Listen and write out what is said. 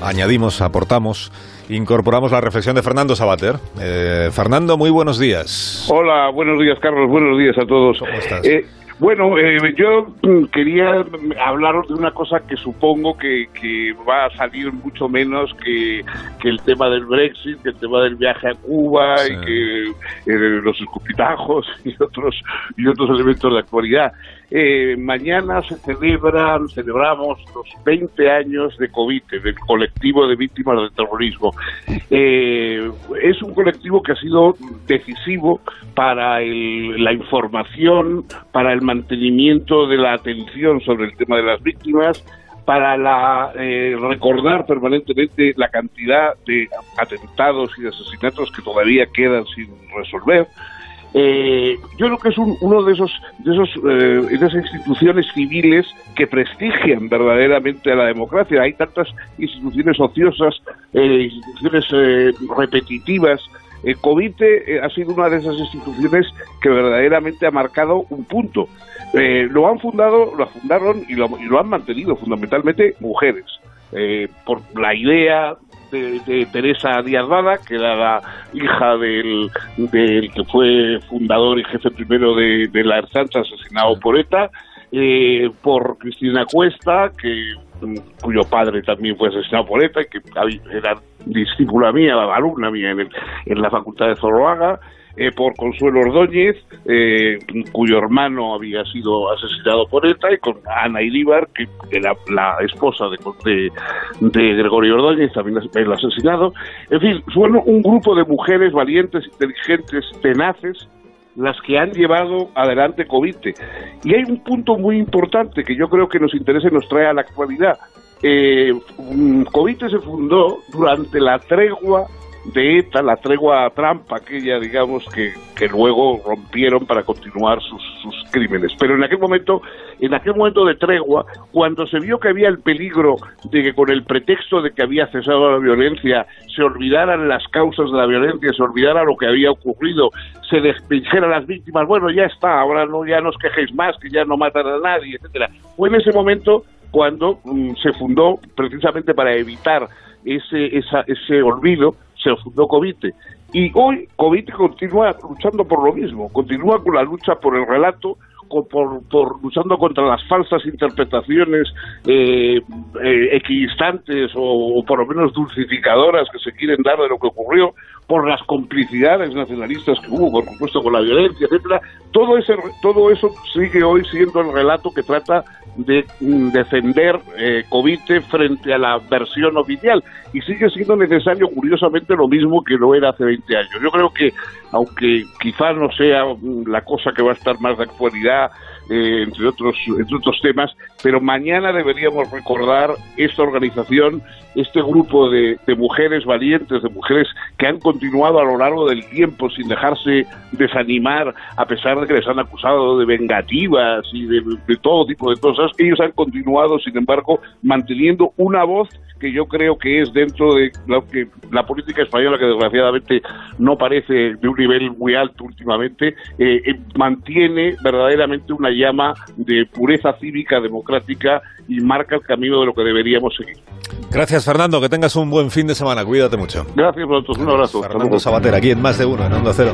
añadimos, aportamos, incorporamos la reflexión de Fernando Sabater. Eh, Fernando, muy buenos días. Hola, buenos días, Carlos. Buenos días a todos. ¿Cómo estás? Eh, bueno, eh, yo mm, quería hablaros de una cosa que supongo que, que va a salir mucho menos que, que, el tema del Brexit, que el tema del viaje a Cuba Sí. y que eh, los escupitajos y otros y otros elementos de actualidad. Eh, mañana se celebran, celebramos los 20 años de COVITE, del colectivo de víctimas del terrorismo. Eh, es un colectivo que ha sido decisivo para el- la información, para el mantenimiento de la atención sobre el tema de las víctimas, para la, eh, recordar permanentemente la cantidad de atentados y de asesinatos que todavía quedan sin resolver. Eh, yo creo que es un- uno de esos de esos eh, esas instituciones civiles que prestigian verdaderamente a la democracia. Hay tantas instituciones ociosas, eh, instituciones eh, repetitivas. El COVITE eh, ha sido una de esas instituciones que verdaderamente ha marcado un punto. Eh, lo han fundado, lo fundaron y lo, y lo han mantenido fundamentalmente mujeres. Eh, por la idea de, Teresa Díaz Vada, que era la hija del, del que fue fundador y jefe primero de, la Ertzaintza, asesinado por ETA, eh, por Cristina Cuesta, que mm, cuyo padre también fue asesinado por ETA que era discípula mía, alumna mía en, el- en la Facultad de Zoroaga, eh, por Consuelo Ordóñez, eh, cuyo hermano había sido asesinado por ETA, y con Ana Iríbar, que era la esposa de, de, de Gregorio Ordóñez, también el asesinado. En fin, son un grupo de mujeres valientes, inteligentes, tenaces, las que han llevado adelante COVITE. Y hay un punto muy importante que yo creo que nos interesa y nos trae a la actualidad. Eh, mm, COVITE se fundó durante la tregua de ETA, la tregua trampa aquella, digamos, que, que luego rompieron para continuar sus, sus crímenes. Pero en aquel momento, en aquel momento de tregua, cuando se vio que había el peligro de que con el pretexto de que había cesado la violencia, se olvidaran las causas de la violencia, se olvidara lo que había ocurrido, se despdijera a las víctimas, bueno, ya está, ahora no ya no os quejéis más, que ya no matan a nadie, etcétera. Fue en ese momento cuando mm, se fundó precisamente para evitar ese, esa- ese olvido, fundó COVITE. Y hoy COVITE continúa luchando por lo mismo, continúa con la lucha por el relato, por, por luchando contra las falsas interpretaciones eh, eh, equidistantes o, o por lo menos dulcificadoras que se quieren dar de lo que ocurrió, por las complicidades nacionalistas que hubo, por supuesto, con la violencia, etcétera. Todo ese, todo eso sigue hoy siendo el relato que trata de mm, defender eh, frente a la versión oficial y sigue siendo necesario, curiosamente, lo mismo que lo era hace 20 años. Yo creo que, aunque quizás no sea mm, la cosa que va a estar más de actualidad, eh, entre otros entre otros temas, pero mañana deberíamos recordar esta organización, este grupo de, mujeres valientes, de mujeres que han continuado a lo largo del tiempo sin dejarse desanimar, a pesar de que les han acusado de vengativas y de, de todo tipo de cosas, ellos han continuado, sin embargo, manteniendo una voz que yo creo que es dentro de lo que la política española, que desgraciadamente no parece de un nivel muy alto últimamente, eh, eh, mantiene verdaderamente una llama de pureza cívica, democrática y marca el camino de lo que deberíamos seguir. Gracias, Fernando. Que tengas un buen fin de semana. Cuídate mucho. Gracias a vosotros. Un abrazo. Fernando. Sabater, aquí en Más de Uno, en Onda Cero.